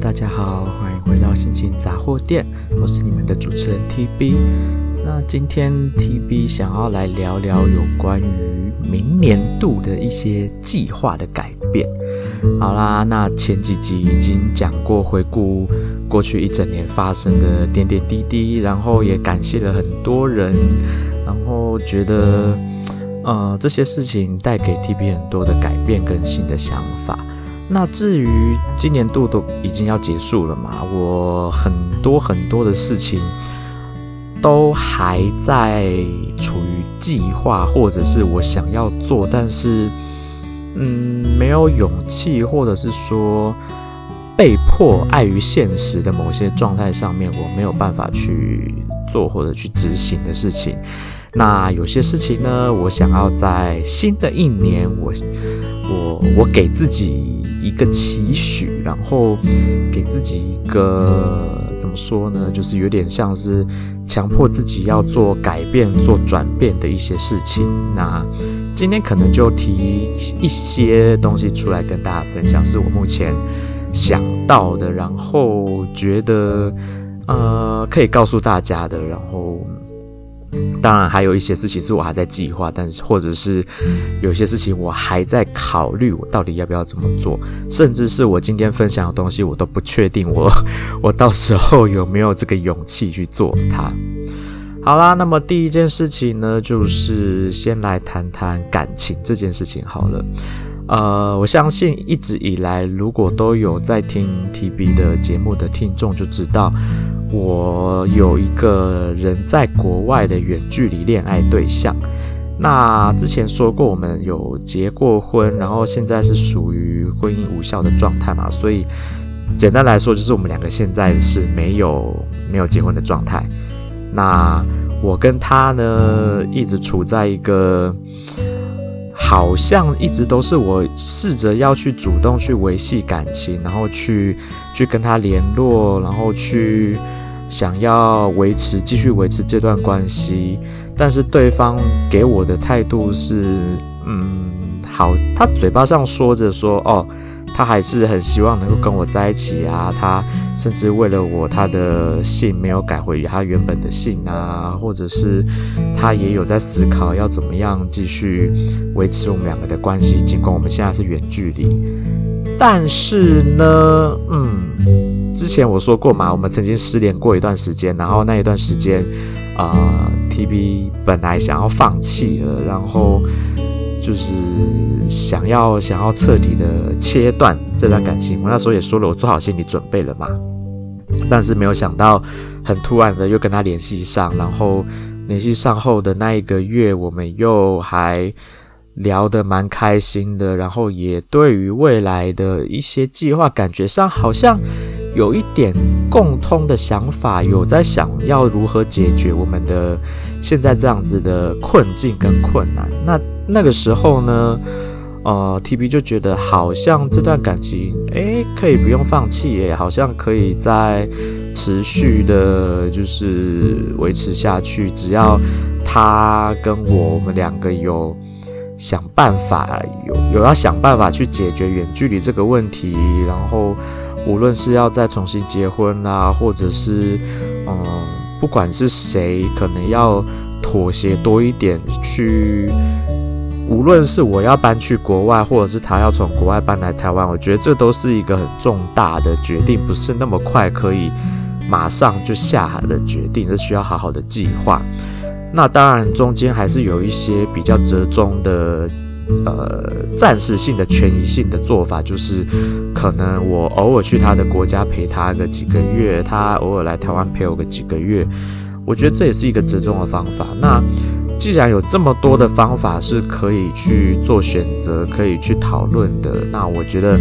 大家好，欢迎回到心情杂货店，我是你们的主持人 TB。那今天 TB 想要来聊聊有关于明年度的一些计划的改变。好啦，那前几集已经讲过，回顾过去一整年发生的点点滴滴，然后也感谢了很多人，然后觉得，呃，这些事情带给 TB 很多的改变跟新的想法。那至于今年度都已经要结束了嘛，我很多很多的事情都还在处于计划，或者是我想要做，但是嗯，没有勇气，或者是说被迫碍于现实的某些状态上面，我没有办法去做或者去执行的事情。那有些事情呢，我想要在新的一年，我我我给自己。一个期许，然后给自己一个怎么说呢？就是有点像是强迫自己要做改变、做转变的一些事情。那今天可能就提一些东西出来跟大家分享，是我目前想到的，然后觉得呃可以告诉大家的，然后。当然，还有一些事情是我还在计划，但是或者是有些事情我还在考虑，我到底要不要这么做，甚至是我今天分享的东西，我都不确定我 我到时候有没有这个勇气去做它。好啦，那么第一件事情呢，就是先来谈谈感情这件事情好了。呃，我相信一直以来，如果都有在听 TB 的节目的听众就知道。我有一个人在国外的远距离恋爱对象。那之前说过，我们有结过婚，然后现在是属于婚姻无效的状态嘛。所以简单来说，就是我们两个现在是没有没有结婚的状态。那我跟他呢，一直处在一个好像一直都是我试着要去主动去维系感情，然后去去跟他联络，然后去。想要维持，继续维持这段关系，但是对方给我的态度是，嗯，好，他嘴巴上说着说，哦，他还是很希望能够跟我在一起啊，他甚至为了我，他的姓没有改回他原本的姓啊，或者是他也有在思考要怎么样继续维持我们两个的关系，尽管我们现在是远距离，但是呢，嗯。之前我说过嘛，我们曾经失联过一段时间，然后那一段时间，呃，TB 本来想要放弃了，然后就是想要想要彻底的切断这段感情。我那时候也说了，我做好心理准备了嘛，但是没有想到，很突然的又跟他联系上，然后联系上后的那一个月，我们又还。聊得蛮开心的，然后也对于未来的一些计划，感觉上好像有一点共通的想法，有在想要如何解决我们的现在这样子的困境跟困难。那那个时候呢，呃，TB 就觉得好像这段感情，诶，可以不用放弃耶，好像可以再持续的，就是维持下去，只要他跟我，我们两个有。想办法有有要想办法去解决远距离这个问题，然后无论是要再重新结婚啊，或者是嗯，不管是谁，可能要妥协多一点去，无论是我要搬去国外，或者是他要从国外搬来台湾，我觉得这都是一个很重大的决定，不是那么快可以马上就下海的决定，是需要好好的计划。那当然，中间还是有一些比较折中的，呃，暂时性的、权宜性的做法，就是可能我偶尔去他的国家陪他个几个月，他偶尔来台湾陪我个几个月，我觉得这也是一个折中的方法。那既然有这么多的方法是可以去做选择、可以去讨论的，那我觉得。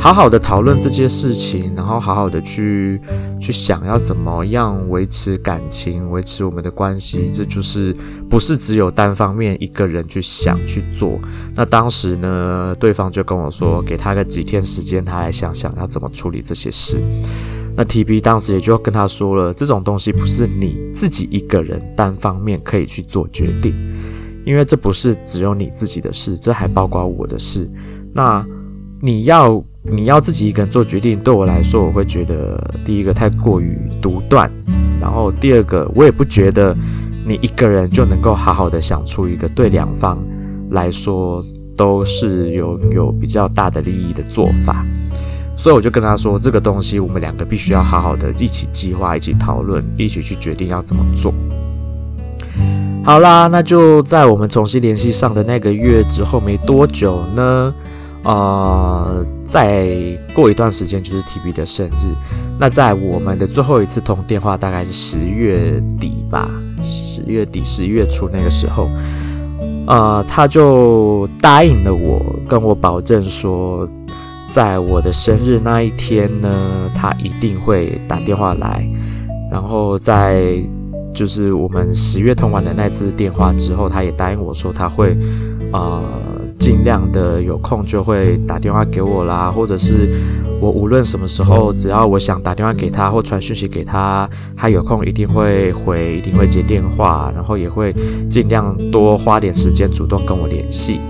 好好的讨论这件事情，然后好好的去去想要怎么样维持感情，维持我们的关系，这就是不是只有单方面一个人去想去做。那当时呢，对方就跟我说，给他个几天时间，他来想想要怎么处理这些事。那 TB 当时也就跟他说了，这种东西不是你自己一个人单方面可以去做决定，因为这不是只有你自己的事，这还包括我的事。那你要。你要自己一个人做决定，对我来说，我会觉得第一个太过于独断，然后第二个，我也不觉得你一个人就能够好好的想出一个对两方来说都是有有比较大的利益的做法。所以我就跟他说，这个东西我们两个必须要好好的一起计划、一起讨论、一起去决定要怎么做。好啦，那就在我们重新联系上的那个月之后没多久呢，呃，再过一段时间就是 TB 的生日。那在我们的最后一次通电话，大概是十月底吧，十月底、十一月初那个时候，呃，他就答应了我，跟我保证说。在我的生日那一天呢，他一定会打电话来，然后在就是我们十月通完的那次电话之后，他也答应我说他会呃尽量的有空就会打电话给我啦，或者是我无论什么时候，只要我想打电话给他或传讯息给他，他有空一定会回，一定会接电话，然后也会尽量多花点时间主动跟我联系。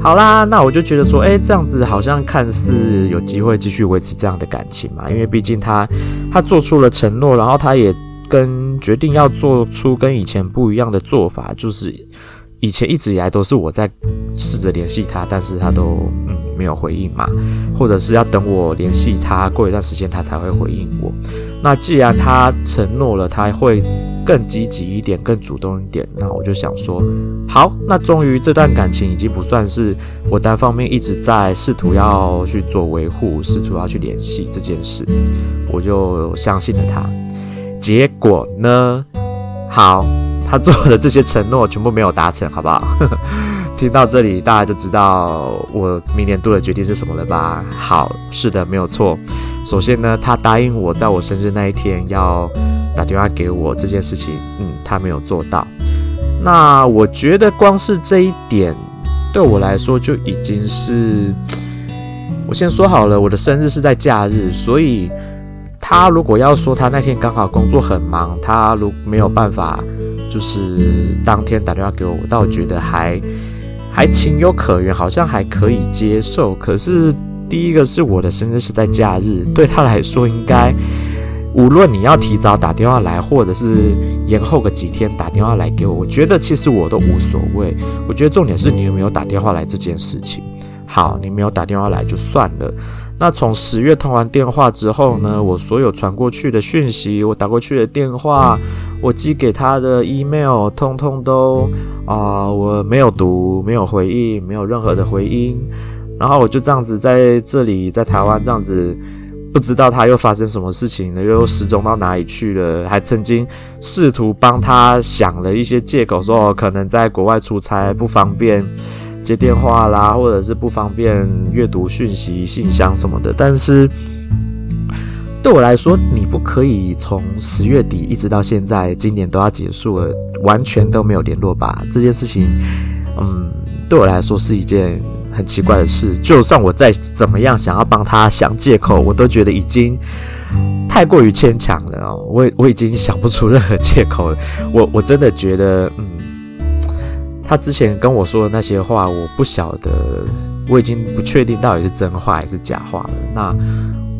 好啦，那我就觉得说，哎，这样子好像看似有机会继续维持这样的感情嘛，因为毕竟他他做出了承诺，然后他也跟决定要做出跟以前不一样的做法，就是以前一直以来都是我在试着联系他，但是他都嗯没有回应嘛，或者是要等我联系他过一段时间他才会回应我。那既然他承诺了，他会。更积极一点，更主动一点。那我就想说，好，那终于这段感情已经不算是我单方面一直在试图要去做维护，试图要去联系这件事，我就相信了他。结果呢？好，他做的这些承诺全部没有达成，好不好？听到这里，大家就知道我明年度的决定是什么了吧？好，是的，没有错。首先呢，他答应我在我生日那一天要。打电话给我这件事情，嗯，他没有做到。那我觉得光是这一点，对我来说就已经是，我先说好了，我的生日是在假日，所以他如果要说他那天刚好工作很忙，他如没有办法，就是当天打电话给我，我倒觉得还还情有可原，好像还可以接受。可是第一个是我的生日是在假日，对他来说应该。无论你要提早打电话来，或者是延后个几天打电话来给我，我觉得其实我都无所谓。我觉得重点是你有没有打电话来这件事情。好，你没有打电话来就算了。那从十月通完电话之后呢，我所有传过去的讯息，我打过去的电话，我寄给他的 email，通通都啊、我没有读，没有回应，没有任何的回音。然后我就这样子在这里，在台湾这样子。不知道他又发生什么事情了，又失踪到哪里去了？还曾经试图帮他想了一些借口，说可能在国外出差不方便接电话啦，或者是不方便阅读讯息、信箱什么的。但是对我来说，你不可以从十月底一直到现在，今年都要结束了，完全都没有联络吧？这件事情，嗯，对我来说是一件。很奇怪的是，就算我再怎么样想要帮他想借口，我都觉得已经太过于牵强了哦。我我已经想不出任何借口了。我我真的觉得，嗯，他之前跟我说的那些话，我不晓得，我已经不确定到底是真话还是假话了。那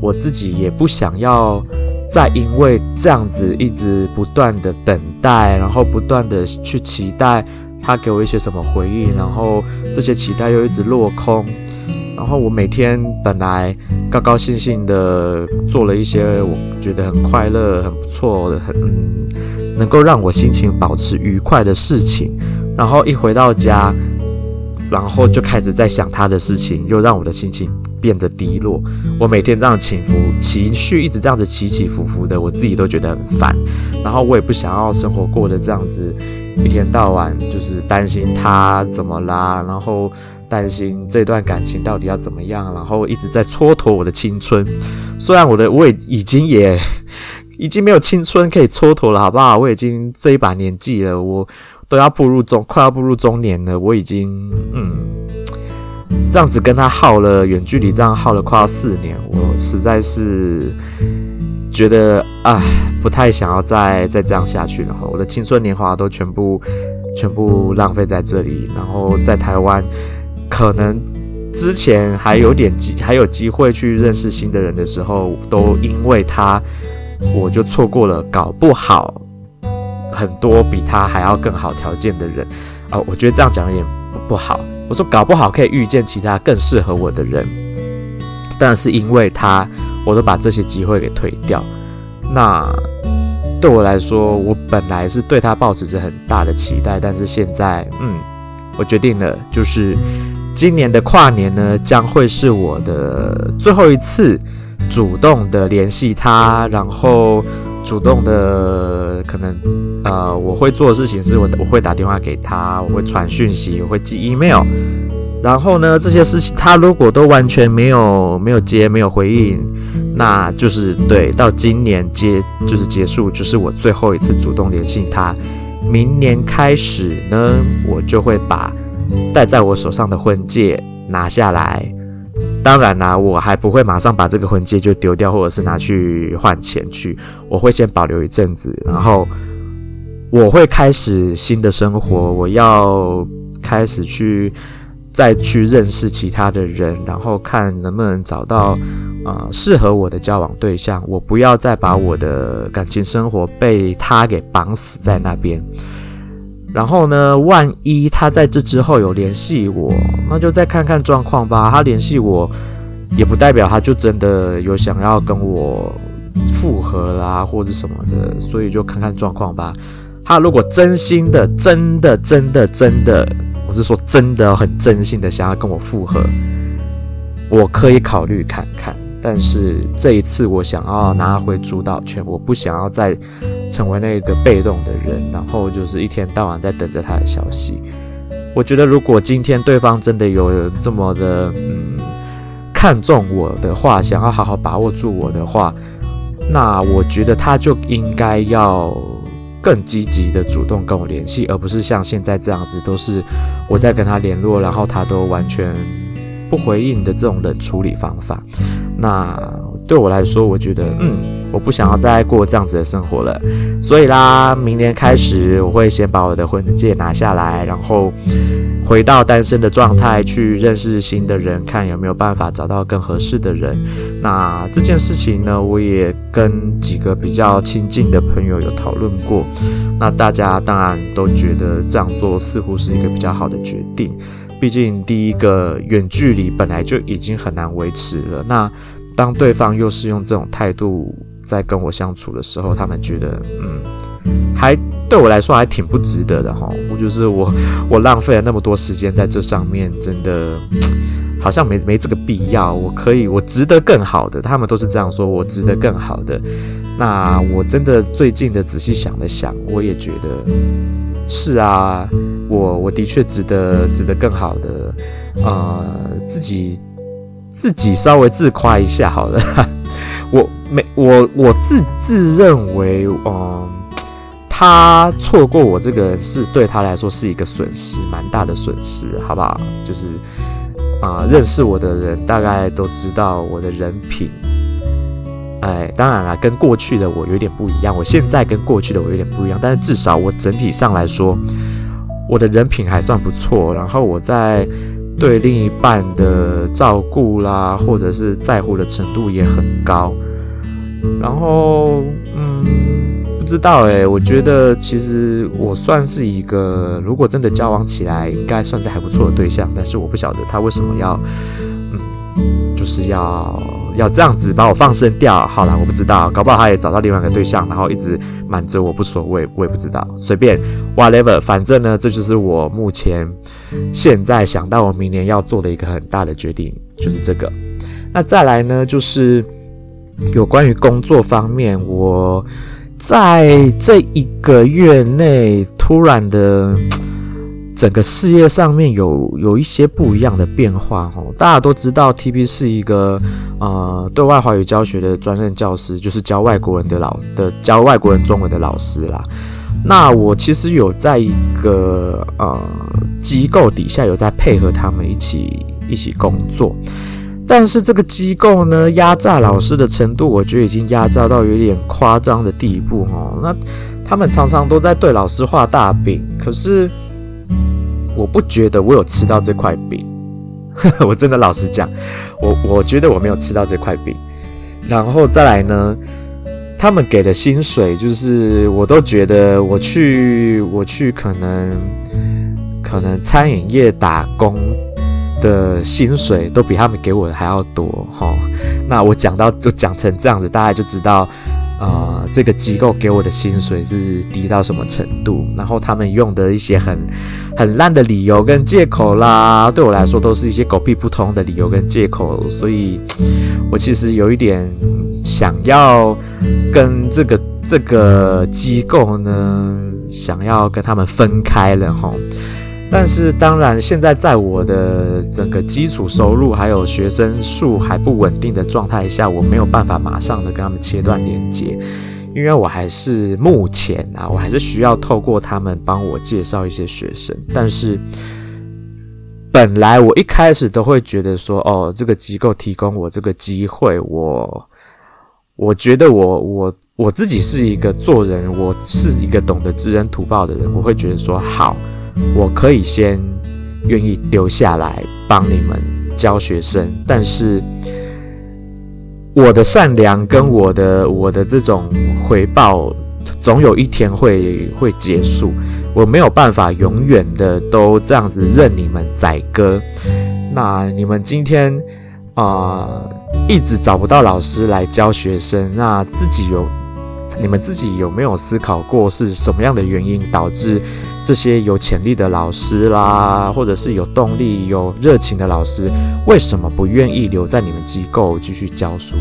我自己也不想要再因为这样子一直不断的等待，然后不断的去期待。他给我一些什么回应，然后这些期待又一直落空，然后我每天本来高高兴兴的做了一些我觉得很快乐、很不错的、很嗯能够让我心情保持愉快的事情，然后一回到家，然后就开始在想他的事情，又让我的心情变得低落。我每天这样起伏情绪一直这样子起起伏伏的，我自己都觉得很烦。然后我也不想要生活过得这样子，一天到晚就是担心他怎么啦，然后担心这段感情到底要怎么样，然后一直在蹉跎我的青春。虽然我的我也已经也 已经没有青春可以蹉跎了，好不好？我已经这一把年纪了，我都要步入中，快要步入中年了，我已经嗯。这样子跟他耗了远距离，这样耗了快要四年，我实在是觉得啊，不太想要再再这样下去了。我的青春年华都全部全部浪费在这里，然后在台湾，可能之前还有点机还有机会去认识新的人的时候，都因为他，我就错过了搞不好很多比他还要更好条件的人啊！我觉得这样讲有点不好。我说搞不好可以遇见其他更适合我的人，但是因为他，我都把这些机会给推掉。那对我来说，我本来是对他抱持着很大的期待，但是现在，嗯，我决定了，就是。今年的跨年呢，将会是我的最后一次主动的联系他，然后主动的可能呃，我会做的事情是我我会打电话给他，我会传讯息，我会寄 email，然后呢，这些事情他如果都完全没有没有接没有回应，那就是对，到今年结就是结束，就是我最后一次主动联系他。明年开始呢，我就会把。戴在我手上的婚戒拿下来，当然啦，我还不会马上把这个婚戒就丢掉，或者是拿去换钱去，我会先保留一阵子，然后我会开始新的生活，我要开始去再去认识其他的人，然后看能不能找到啊、呃、适合我的交往对象，我不要再把我的感情生活被他给绑死在那边。然后呢，万一他在这之后有联系我，那就再看看状况吧。他联系我，也不代表他就真的有想要跟我复合啦，或者什么的。所以就看看状况吧。他如果真心的、真的、真的、真的，我是说真的很真心的想要跟我复合，我可以考虑看看。但是这一次，我想要拿回主导权，我不想要再成为那个被动的人，然后就是一天到晚在等着他的消息。我觉得，如果今天对方真的有这么的嗯看重我的话，想要好好把握住我的话，那我觉得他就应该要更积极的主动跟我联系，而不是像现在这样子，都是我在跟他联络，然后他都完全不回应的这种冷处理方法。那对我来说，我觉得，嗯，我不想要再过这样子的生活了。所以啦，明年开始，我会先把我的婚戒拿下来，然后回到单身的状态，去认识新的人，看有没有办法找到更合适的人。那这件事情呢，我也跟几个比较亲近的朋友有讨论过。那大家当然都觉得这样做似乎是一个比较好的决定。毕竟，第一个远距离本来就已经很难维持了。那当对方又是用这种态度在跟我相处的时候，他们觉得，嗯，还对我来说还挺不值得的哈。我就是我，我浪费了那么多时间在这上面，真的好像没没这个必要。我可以，我值得更好的。他们都是这样说，我值得更好的。那我真的最近的仔细想了想，我也觉得是啊。我我的确值得值得更好的，呃，自己自己稍微自夸一下好了。我没我我自自认为，嗯、他错过我这个人是对他来说是一个损失，蛮大的损失，好不好？就是啊、认识我的人大概都知道我的人品。哎，当然了，跟过去的我有点不一样。我现在跟过去的我有点不一样，但是至少我整体上来说。我的人品还算不错，然后我在对另一半的照顾啦，或者是在乎的程度也很高。然后，嗯，不知道哎，我觉得其实我算是一个，如果真的交往起来，应该算是还不错的对象。但是我不晓得他为什么要，是要。要这样子把我放生掉，好了，我不知道，搞不好他也找到另外一个对象，然后一直瞒着我不说，我也我也不知道，随便，whatever，反正呢，这就是我目前现在想到我明年要做的一个很大的决定，就是这个。那再来呢，就是有关于工作方面，我在这一个月内突然的。整个事业上面有有一些不一样的变化哦，大家都知道 TB 是一个呃对外华语教学的专任教师，就是教外国人的老的教外国人中文的老师啦。那我其实有在一个呃机构底下有在配合他们一起一起工作，但是这个机构呢，压榨老师的程度，我觉得已经压榨到有点夸张的地步哦。那他们常常都在对老师画大饼，可是。我不觉得我有吃到这块饼，我真的老实讲，我我觉得我没有吃到这块饼。然后再来呢，他们给的薪水就是，我都觉得我去我去可能可能餐饮业打工的薪水都比他们给我的还要多齁。那我讲到就讲成这样子，大家就知道。啊、呃，这个机构给我的薪水是低到什么程度？然后他们用的一些很很烂的理由跟借口啦，对我来说都是一些狗屁不通的理由跟借口，所以 我其实有一点想要跟这个这个机构呢，想要跟他们分开了齁。但是当然，现在在我的整个基础收入还有学生数还不稳定的状态下，我没有办法马上的跟他们切断连接，因为我还是目前啊，我还是需要透过他们帮我介绍一些学生。但是本来我一开始都会觉得说，哦，这个机构提供我这个机会，我我觉得我我我自己是一个做人，我是一个懂得知恩图报的人，我会觉得说好。我可以先愿意留下来帮你们教学生，但是我的善良跟我的我的这种回报，总有一天会会结束。我没有办法永远的都这样子任你们宰割。那你们今天啊、一直找不到老师来教学生，那自己有你们自己有没有思考过是什么样的原因导致？这些有潜力的老师啦，或者是有动力、有热情的老师，为什么不愿意留在你们机构继续教书？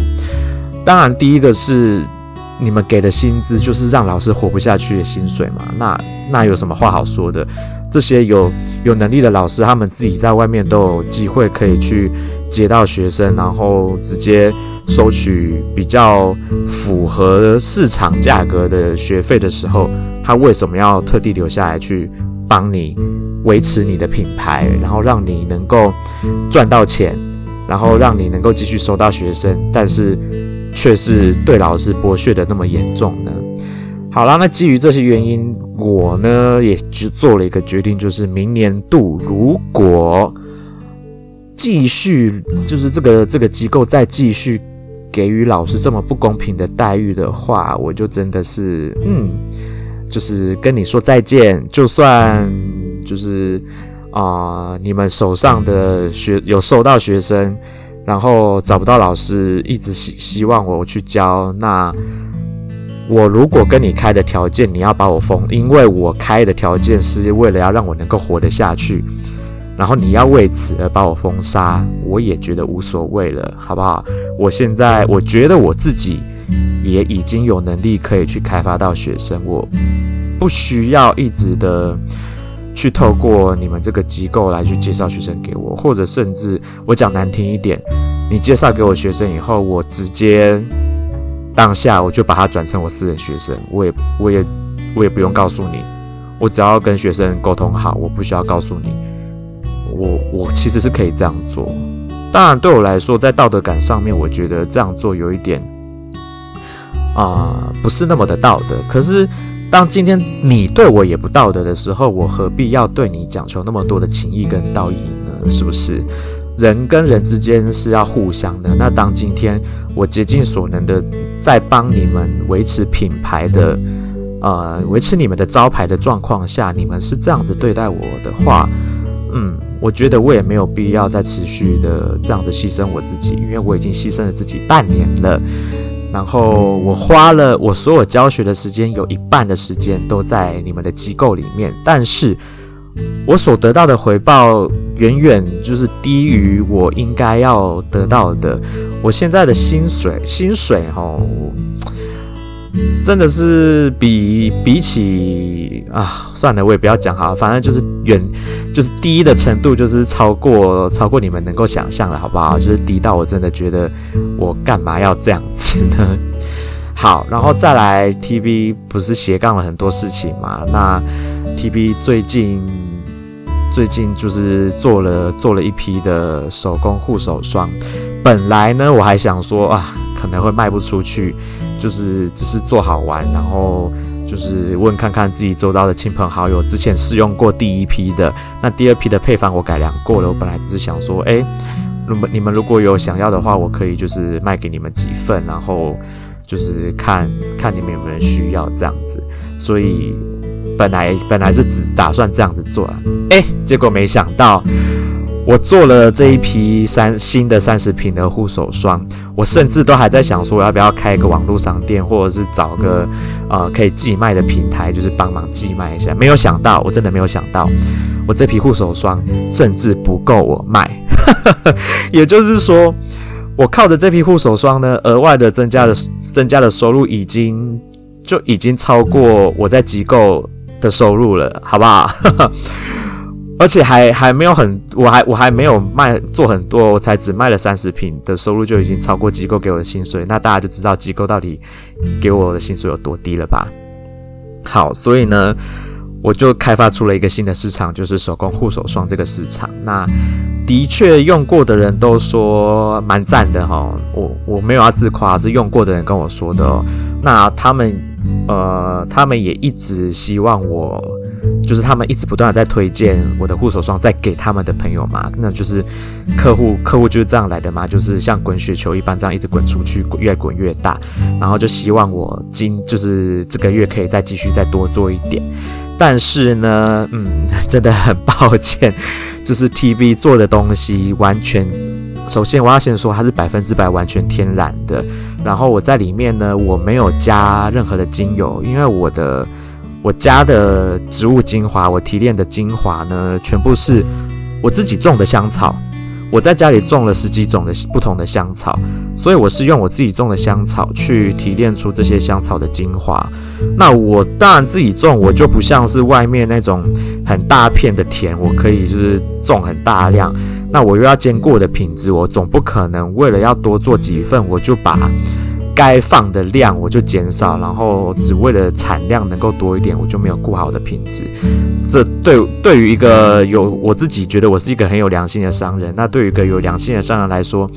当然，第一个是你们给的薪资就是让老师活不下去的薪水嘛。那那有什么话好说的？这些有有能力的老师，他们自己在外面都有机会可以去接到学生，然后直接收取比较符合市场价格的学费的时候。他为什么要特地留下来去帮你维持你的品牌，然后让你能够赚到钱，然后让你能够继续收到学生，但是却是对老师剥削的那么严重呢？好了，那基于这些原因，我呢也就做了一个决定，就是明年度如果继续就是这个这个机构再继续给予老师这么不公平的待遇的话，我就真的是嗯。就是跟你说再见，就算就是啊、呃，你们手上的学有收到学生，然后找不到老师，一直希希望我去教。那我如果跟你开的条件，你要把我封，因为我开的条件是为了要让我能够活得下去，然后你要为此而把我封杀，我也觉得无所谓了，好不好？我现在我觉得我自己。也已经有能力可以去开发到学生，我不需要一直的去透过你们这个机构来去介绍学生给我，或者甚至我讲难听一点，你介绍给我学生以后，我直接当下我就把他转成我私人学生，我也我也我也不用告诉你，我只要跟学生沟通好，我不需要告诉你，我我其实是可以这样做。当然对我来说，在道德感上面，我觉得这样做有一点。啊、不是那么的道德。可是，当今天你对我也不道德的时候，我何必要对你讲求那么多的情义跟道义呢？是不是？人跟人之间是要互相的。那当今天我竭尽所能的在帮你们维持品牌的，呃，维持你们的招牌的状况下，你们是这样子对待我的话，嗯，我觉得我也没有必要再持续的这样子牺牲我自己，因为我已经牺牲了自己半年了。然后我花了我所有教学的时间，有一半的时间都在你们的机构里面，但是我所得到的回报远远就是低于我应该要得到的。我现在的薪水，薪水哦。真的是比比起啊，算了，我也不要讲好了，反正就是远，就是低的程度，就是超过超过你们能够想象的，好不好？就是低到我真的觉得我干嘛要这样子呢？好，然后再来，TB 不是斜杠了很多事情嘛？那 TB 最近最近就是做了做了一批的手工护手霜，本来呢我还想说啊，可能会卖不出去。就是只是做好玩，然后就是问看看自己周遭的亲朋好友，之前试用过第一批的，那第二批的配方我改良过了。我本来只是想说，哎，如果你们如果有想要的话，我可以就是卖给你们几份，然后就是看看你们有没有需要这样子。所以本来本来是只打算这样子做，哎，结果没想到。我做了这一批三新的三十瓶的护手霜，我甚至都还在想说，我要不要开一个网络商店，或者是找个呃可以寄卖的平台，就是帮忙寄卖一下。没有想到，我真的没有想到，我这批护手霜甚至不够我卖。也就是说，我靠着这批护手霜呢，额外的增加的增加的收入，已经就已经超过我在机构的收入了，好不好？而且还还没有很，我还我还没有卖做很多，我才只卖了三十瓶的收入就已经超过机构给我的薪水，那大家就知道机构到底给我的薪水有多低了吧？好，所以呢，我就开发出了一个新的市场，就是手工护手霜这个市场。那的确用过的人都说蛮赞的哈，我我没有要自夸，是用过的人跟我说的哦。那他们呃，他们也一直希望我。就是他们一直不断的在推荐我的护手霜，再给他们的朋友嘛，那就是客户，客户就是这样来的嘛，就是像滚雪球一般这样一直滚出去，越滚越大，然后就希望我今就是这个月可以再继续再多做一点，但是呢，嗯，真的很抱歉，就是 TB 做的东西完全，首先我要先说它是百分之百完全天然的，然后我在里面呢，我没有加任何的精油，因为我的。我家的植物精华，我提炼的精华呢，全部是我自己种的香草。我在家里种了十几种的不同的香草，所以我是用我自己种的香草去提炼出这些香草的精华。那我当然自己种，我就不像是外面那种很大片的田，我可以就是种很大量。那我又要兼顾我的品质，我总不可能为了要多做几份，我就把。该放的量我就减少，然后只为了产量能够多一点，我就没有顾好的品质。这对对于一个有我自己觉得我是一个很有良心的商人，那对于一个有良心的商人来说，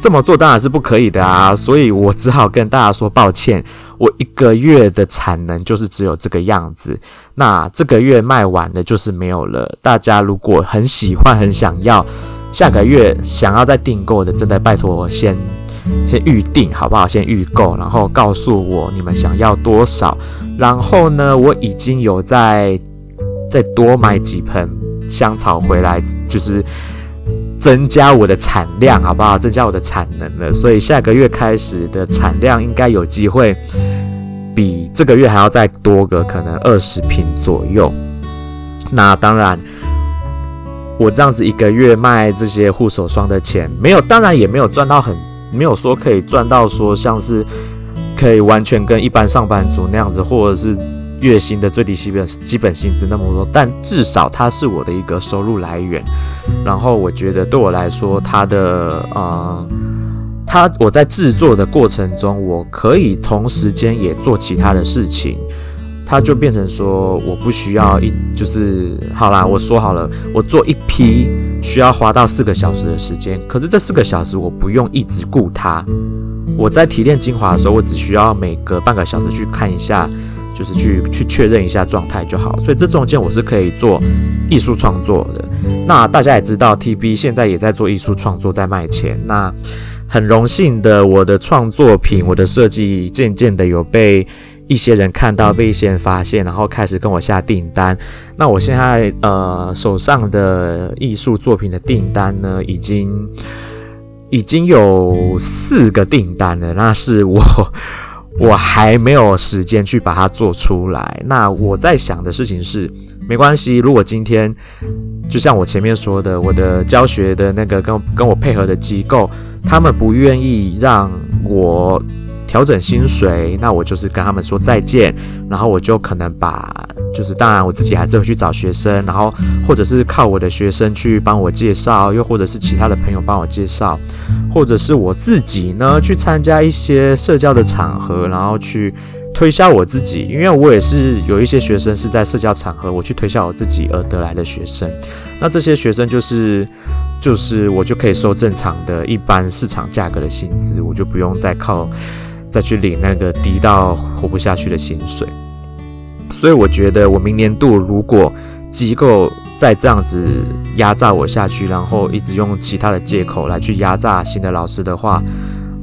这么做当然是不可以的啊！所以我只好跟大家说抱歉，我一个月的产能就是只有这个样子。那这个月卖完了就是没有了。大家如果很喜欢、很想要，下个月想要再订购的，真的拜托我先。先预定好不好？先预购，然后告诉我你们想要多少。然后呢，我已经有在再多买几盆香草回来，就是增加我的产量，好不好？增加我的产能了。所以下个月开始的产量应该有机会比这个月还要再多个可能二十瓶左右。那当然，我这样子一个月卖这些护手霜的钱没有，当然也没有赚到很。没有说可以赚到说像是可以完全跟一般上班族那样子，或者是月薪的最低基本基本薪资那么多，但至少它是我的一个收入来源。然后我觉得对我来说，它的呃，它我在制作的过程中，我可以同时间也做其他的事情。它就变成说，我不需要一就是好啦，我说好了，我做一批需要花到四个小时的时间，可是这四个小时我不用一直顾它。我在提炼精华的时候，我只需要每隔半个小时去看一下，就是去去确认一下状态就好。所以这中间我是可以做艺术创作的。那大家也知道，TB 现在也在做艺术创作，在卖钱。那很荣幸的，我的创作品，我的设计渐渐的有被。一些人看到，被一些人发现，然后开始跟我下订单。那我现在呃手上的艺术作品的订单呢，已经已经有四个订单了。那是我 我还没有时间去把它做出来。那我在想的事情是，没关系，如果今天就像我前面说的，我的教学的那个跟跟我配合的机构，他们不愿意让我。调整薪水，那我就是跟他们说再见，然后我就可能把，就是当然我自己还是会去找学生，然后或者是靠我的学生去帮我介绍，又或者是其他的朋友帮我介绍，或者是我自己呢去参加一些社交的场合，然后去推销我自己，因为我也是有一些学生是在社交场合我去推销我自己而得来的学生，那这些学生就是就是我就可以收正常的一般市场价格的薪资，我就不用再靠。再去领那个低到活不下去的薪水，所以我觉得我明年度如果机构再这样子压榨我下去，然后一直用其他的借口来去压榨新的老师的话，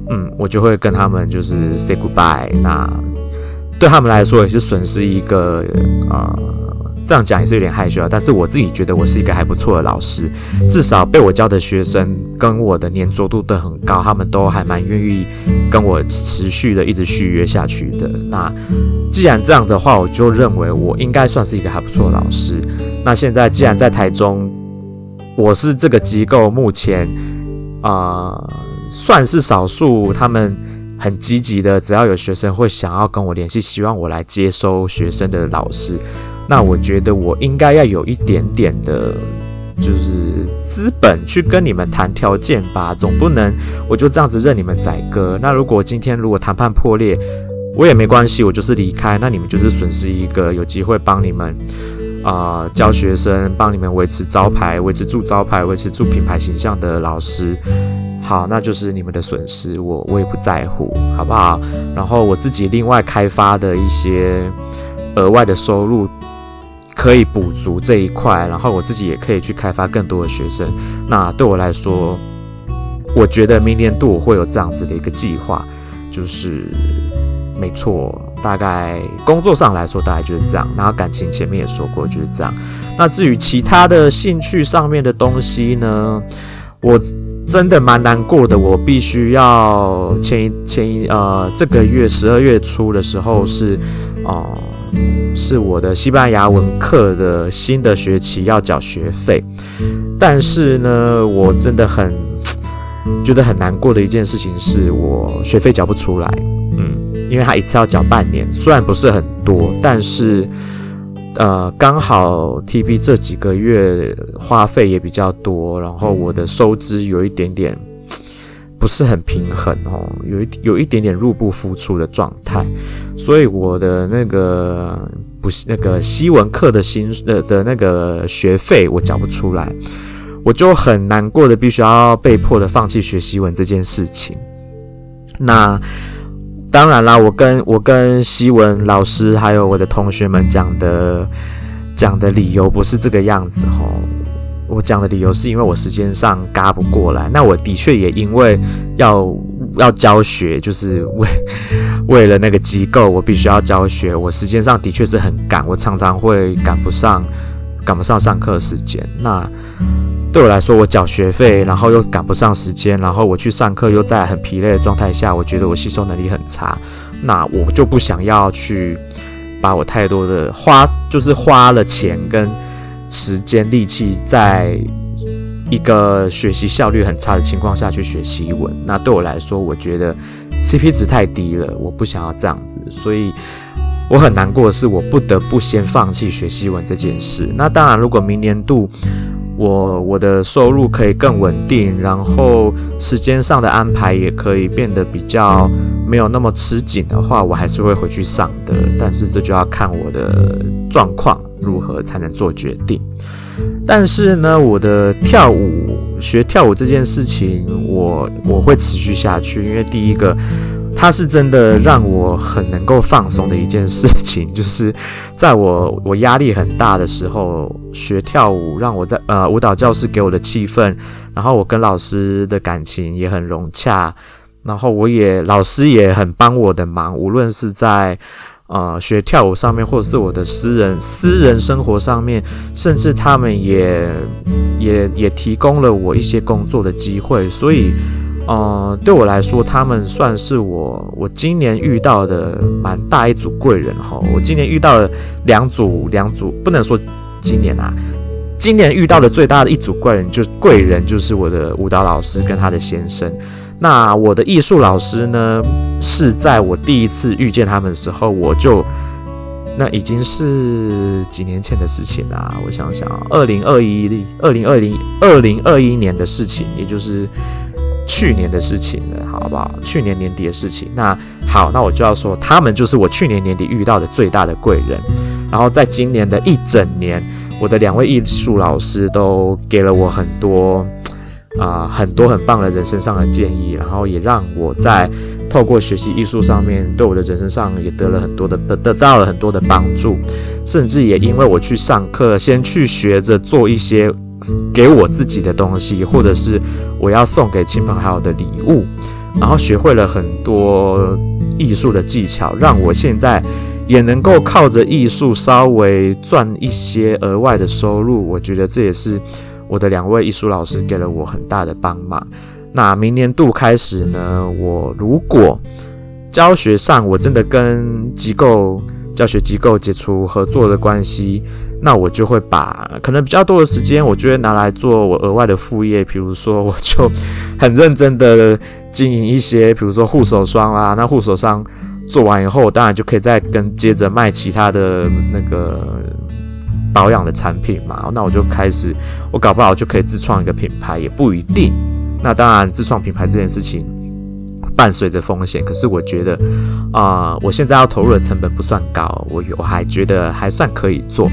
嗯，我就会跟他们就是 say goodbye。那对他们来说也是损失一个啊。呃这样讲也是有点害羞啊，但是我自己觉得我是一个还不错的老师，至少被我教的学生跟我的粘着度都很高，他们都还蛮愿意跟我持续的一直续约下去的。那既然这样的话，我就认为我应该算是一个还不错的老师。那现在既然在台中，我是这个机构目前啊、算是少数，他们很积极的，只要有学生会想要跟我联系，希望我来接收学生的老师。那我觉得我应该要有一点点的，就是资本去跟你们谈条件吧，总不能我就这样子任你们宰割。那如果今天如果谈判破裂，我也没关系，我就是离开，那你们就是损失一个有机会帮你们啊、教学生，帮你们维持招牌、维持住招牌、维持住品牌形象的老师。好，那就是你们的损失，我我也不在乎，好不好？然后我自己另外开发的一些额外的收入。可以补足这一块，然后我自己也可以去开发更多的学生。那对我来说，我觉得明年度我会有这样子的一个计划，就是没错，大概工作上来说大概就是这样。然后感情前面也说过就是这样。那至于其他的兴趣上面的东西呢，我真的蛮难过的。我必须要前一前一呃这个月十二月初的时候是哦。是我的西班牙文课的新的学期要缴学费，但是呢，我真的很觉得很难过的一件事情是我学费缴不出来，嗯，因为他一次要缴半年，虽然不是很多，但是呃，刚好 TB 这几个月花费也比较多，然后我的收支有一点点。不是很平衡哦，有一有一点点入不敷出的状态，所以我的那个不是那个西文课的薪呃的那个学费我缴不出来，我就很难过的，必须要被迫的放弃学西文这件事情。那当然啦，我跟我跟西文老师还有我的同学们讲的讲的理由不是这个样子哦。我讲的理由是因为我时间上赶不过来，那我的确也因为要要教学，就是为为了那个机构，我必须要教学，我时间上的确是很赶，我常常会赶不上赶不上上课时间。那对我来说，我缴学费，然后又赶不上时间，然后我去上课又在很疲累的状态下，我觉得我吸收能力很差，那我就不想要去把我太多的花，就是花了钱跟。时间力气，在一个学习效率很差的情况下去学西文，那对我来说，我觉得 CP 值太低了，我不想要这样子，所以我很难过的是，我不得不先放弃学西文这件事。那当然，如果明年度我我的收入可以更稳定，然后时间上的安排也可以变得比较没有那么吃紧的话，我还是会回去上的。但是这就要看我的状况。如何才能做决定？但是呢，我的跳舞学跳舞这件事情我，我会持续下去，因为第一个，它是真的让我很能够放松的一件事情，就是在我我压力很大的时候，学跳舞让我在呃舞蹈教室给我的气氛，然后我跟老师的感情也很融洽，然后我也老师也很帮我的忙，无论是在。呃，学跳舞上面，或者是我的私人私人生活上面，甚至他们也也也提供了我一些工作的机会，所以，呃，对我来说，他们算是我我今年遇到的蛮大一组贵人哈。我今年遇到了两组两组，不能说今年啊，今年遇到的最大的一组贵人，就是贵人就是我的舞蹈老师跟他的先生。那我的艺术老师呢，是在我第一次遇见他们的时候，我就那已经是几年前的事情啦。我想想，二零二一、二零二零、二零二一年的事情，也就是去年的事情了，好不好？去年年底的事情。那好，那我就要说，他们就是我去年年底遇到的最大的贵人。然后在今年的一整年，我的两位艺术老师都给了我很多。啊、很多很棒的人生上的建议，然后也让我在透过学习艺术上面，对我的人生上也得了很多的得得到了很多的帮助，甚至也因为我去上课，先去学着做一些给我自己的东西，或者是我要送给亲朋好友的礼物，然后学会了很多艺术的技巧，让我现在。也能够靠着艺术稍微赚一些额外的收入，我觉得这也是我的两位艺术老师给了我很大的帮忙。那明年度开始呢，我如果教学上我真的跟机构教学机构解除合作的关系，那我就会把可能比较多的时间，我就会拿来做我额外的副业，比如说我就很认真的经营一些，比如说护手霜啊，那护手霜。做完以后，当然就可以再跟接着卖其他的那个保养的产品嘛。那我就开始，我搞不好就可以自创一个品牌，也不一定。那当然，自创品牌这件事情伴随着风险，可是我觉得啊、我现在要投入的成本不算高，我我还觉得还算可以做。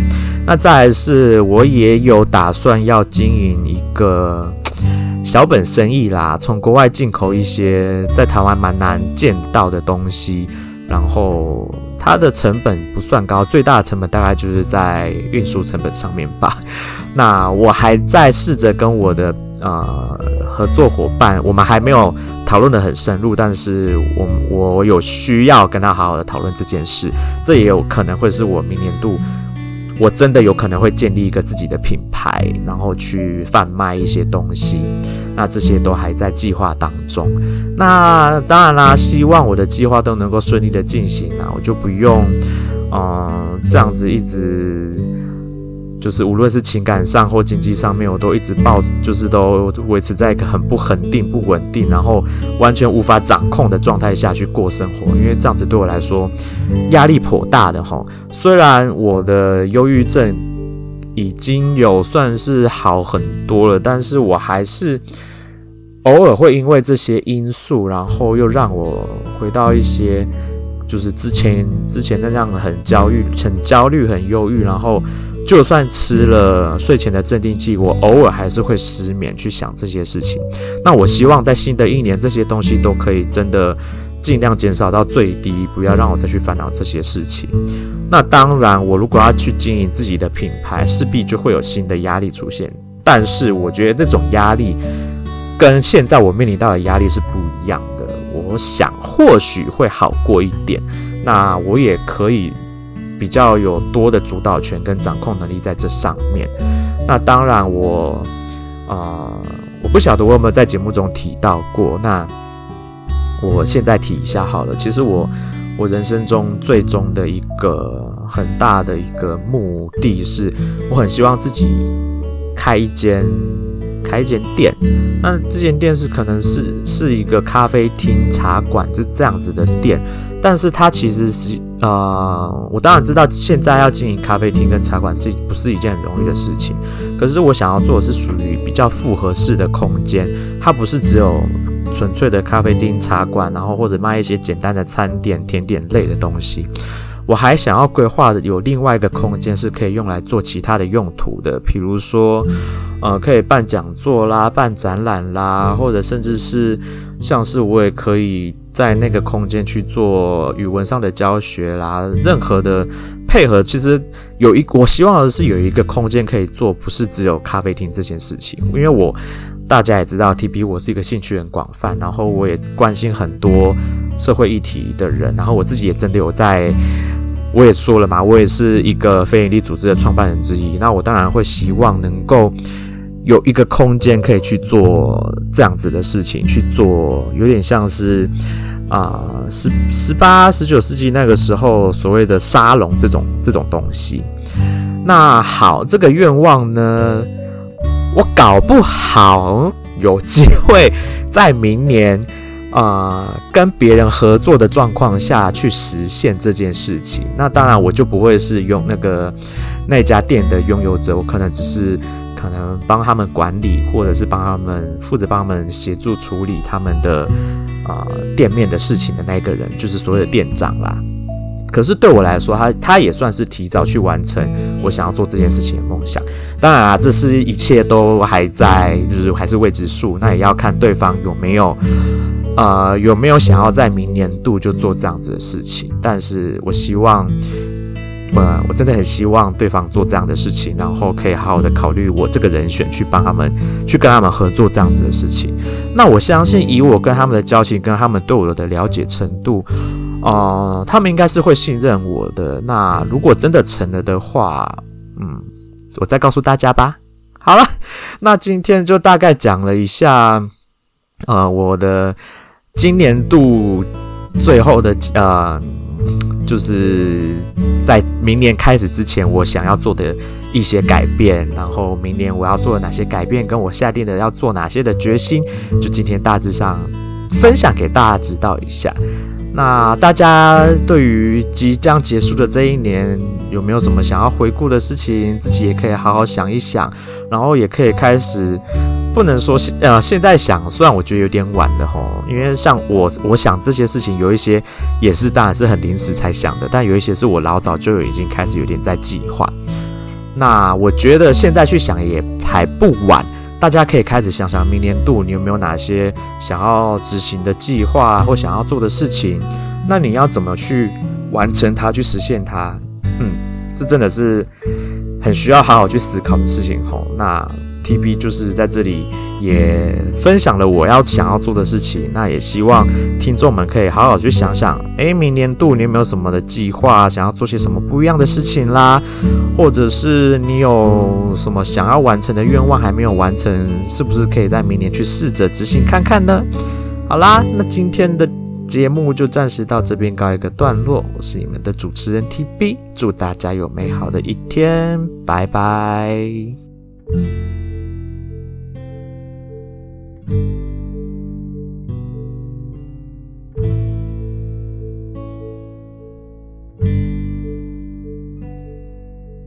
那再是，我也有打算要经营一个。小本生意啦，从国外进口一些在台湾蛮难见到的东西，然后它的成本不算高，最大的成本大概就是在运输成本上面吧。那我还在试着跟我的呃合作伙伴，我们还没有讨论的很深入，但是我我有需要跟他好好的讨论这件事，这也有可能会是我明年度。我真的有可能会建立一个自己的品牌，然后去贩卖一些东西，那这些都还在计划当中。那当然啦，希望我的计划都能够顺利的进行啊，我就不用，嗯、这样子一直。就是无论是情感上或经济上面，我都一直抱，就是都维持在一个很不稳定、不稳定，然后完全无法掌控的状态下去过生活，因为这样子对我来说压力颇大的哈。虽然我的忧郁症已经有算是好很多了，但是我还是偶尔会因为这些因素，然后又让我回到一些。就是之前之前那样很焦虑、很焦虑、很忧郁，然后就算吃了睡前的镇定剂，我偶尔还是会失眠去想这些事情。那我希望在新的一年，这些东西都可以真的尽量减少到最低，不要让我再去烦恼这些事情。那当然，我如果要去经营自己的品牌，势必就会有新的压力出现。但是我觉得那种压力跟现在我面临到的压力是不一样的。我想或许会好过一点，那我也可以比较有多的主导权跟掌控能力在这上面。那当然我，我呃，我不晓得我有没有在节目中提到过。那我现在提一下好了。其实我我人生中最终的一个很大的一个目的是，我很希望自己开一间。开一间店，那这间店是可能是是一个咖啡厅、茶馆，就这样子的店。但是它其实是呃，我当然知道现在要经营咖啡厅跟茶馆是不是一件很容易的事情。可是我想要做的是属于比较复合式的空间，它不是只有纯粹的咖啡厅、茶馆，然后或者卖一些简单的餐点、甜点类的东西。我还想要规划的有另外一个空间是可以用来做其他的用途的，比如说，呃，可以办讲座啦、办展览啦，或者甚至是像是我也可以在那个空间去做语文上的教学啦，任何的配合，其实有一我希望的是有一个空间可以做，不是只有咖啡厅这件事情，因为我大家也知道，TB 我是一个兴趣很广泛，然后我也关心很多社会议题的人，然后我自己也真的有在。我也说了嘛，我也是一个非营利组织的创办人之一。那我当然会希望能够有一个空间可以去做这样子的事情，去做有点像是啊十十八、十九世纪那个时候所谓的沙龙这种这种东西。那好，这个愿望呢，我搞不好有机会在明年。啊、跟别人合作的状况下去实现这件事情，那当然我就不会是用那个那家店的拥有者，我可能只是可能帮他们管理，或者是帮他们负责帮他们协助处理他们的啊、呃、店面的事情的那个人，就是所谓的店长啦。可是对我来说，他他也算是提早去完成我想要做这件事情的梦想。当然啊，这是一切都还在，就是还是未知数。那也要看对方有没有，呃，有没有想要在明年度就做这样子的事情。但是我希望，呃，我真的很希望对方做这样的事情，然后可以好好的考虑我这个人选去帮他们，去跟他们合作这样子的事情。那我相信，以我跟他们的交情，跟他们对我的了解程度。哦、他们应该是会信任我的。那如果真的成了的话，嗯，我再告诉大家吧。好了，那今天就大概讲了一下，呃，我的今年度最后的呃，就是在明年开始之前，我想要做的一些改变，然后明年我要做哪些改变，跟我下定的要做哪些的决心，就今天大致上分享给大家知道一下。那大家对于即将结束的这一年，有没有什么想要回顾的事情？自己也可以好好想一想，然后也可以开始，不能说现呃现在想，虽然我觉得有点晚了吼，因为像我我想这些事情有一些也是当然是很临时才想的，但有一些是我老早就已经开始有点在计划。那我觉得现在去想也还不晚。大家可以开始想想，明年度你有没有哪些想要执行的计划或想要做的事情？那你要怎么去完成它，去实现它？嗯，这真的是很需要好好去思考的事情吼。那。TB 就是在这里也分享了我要想要做的事情，那也希望听众们可以好好去想想，诶，明年度你有没有什么的计划，想要做些什么不一样的事情啦？或者是你有什么想要完成的愿望还没有完成，是不是可以在明年去试着执行看看呢？好啦，那今天的节目就暂时到这边告一个段落，我是你们的主持人 TB，祝大家有美好的一天，拜拜。Thank you.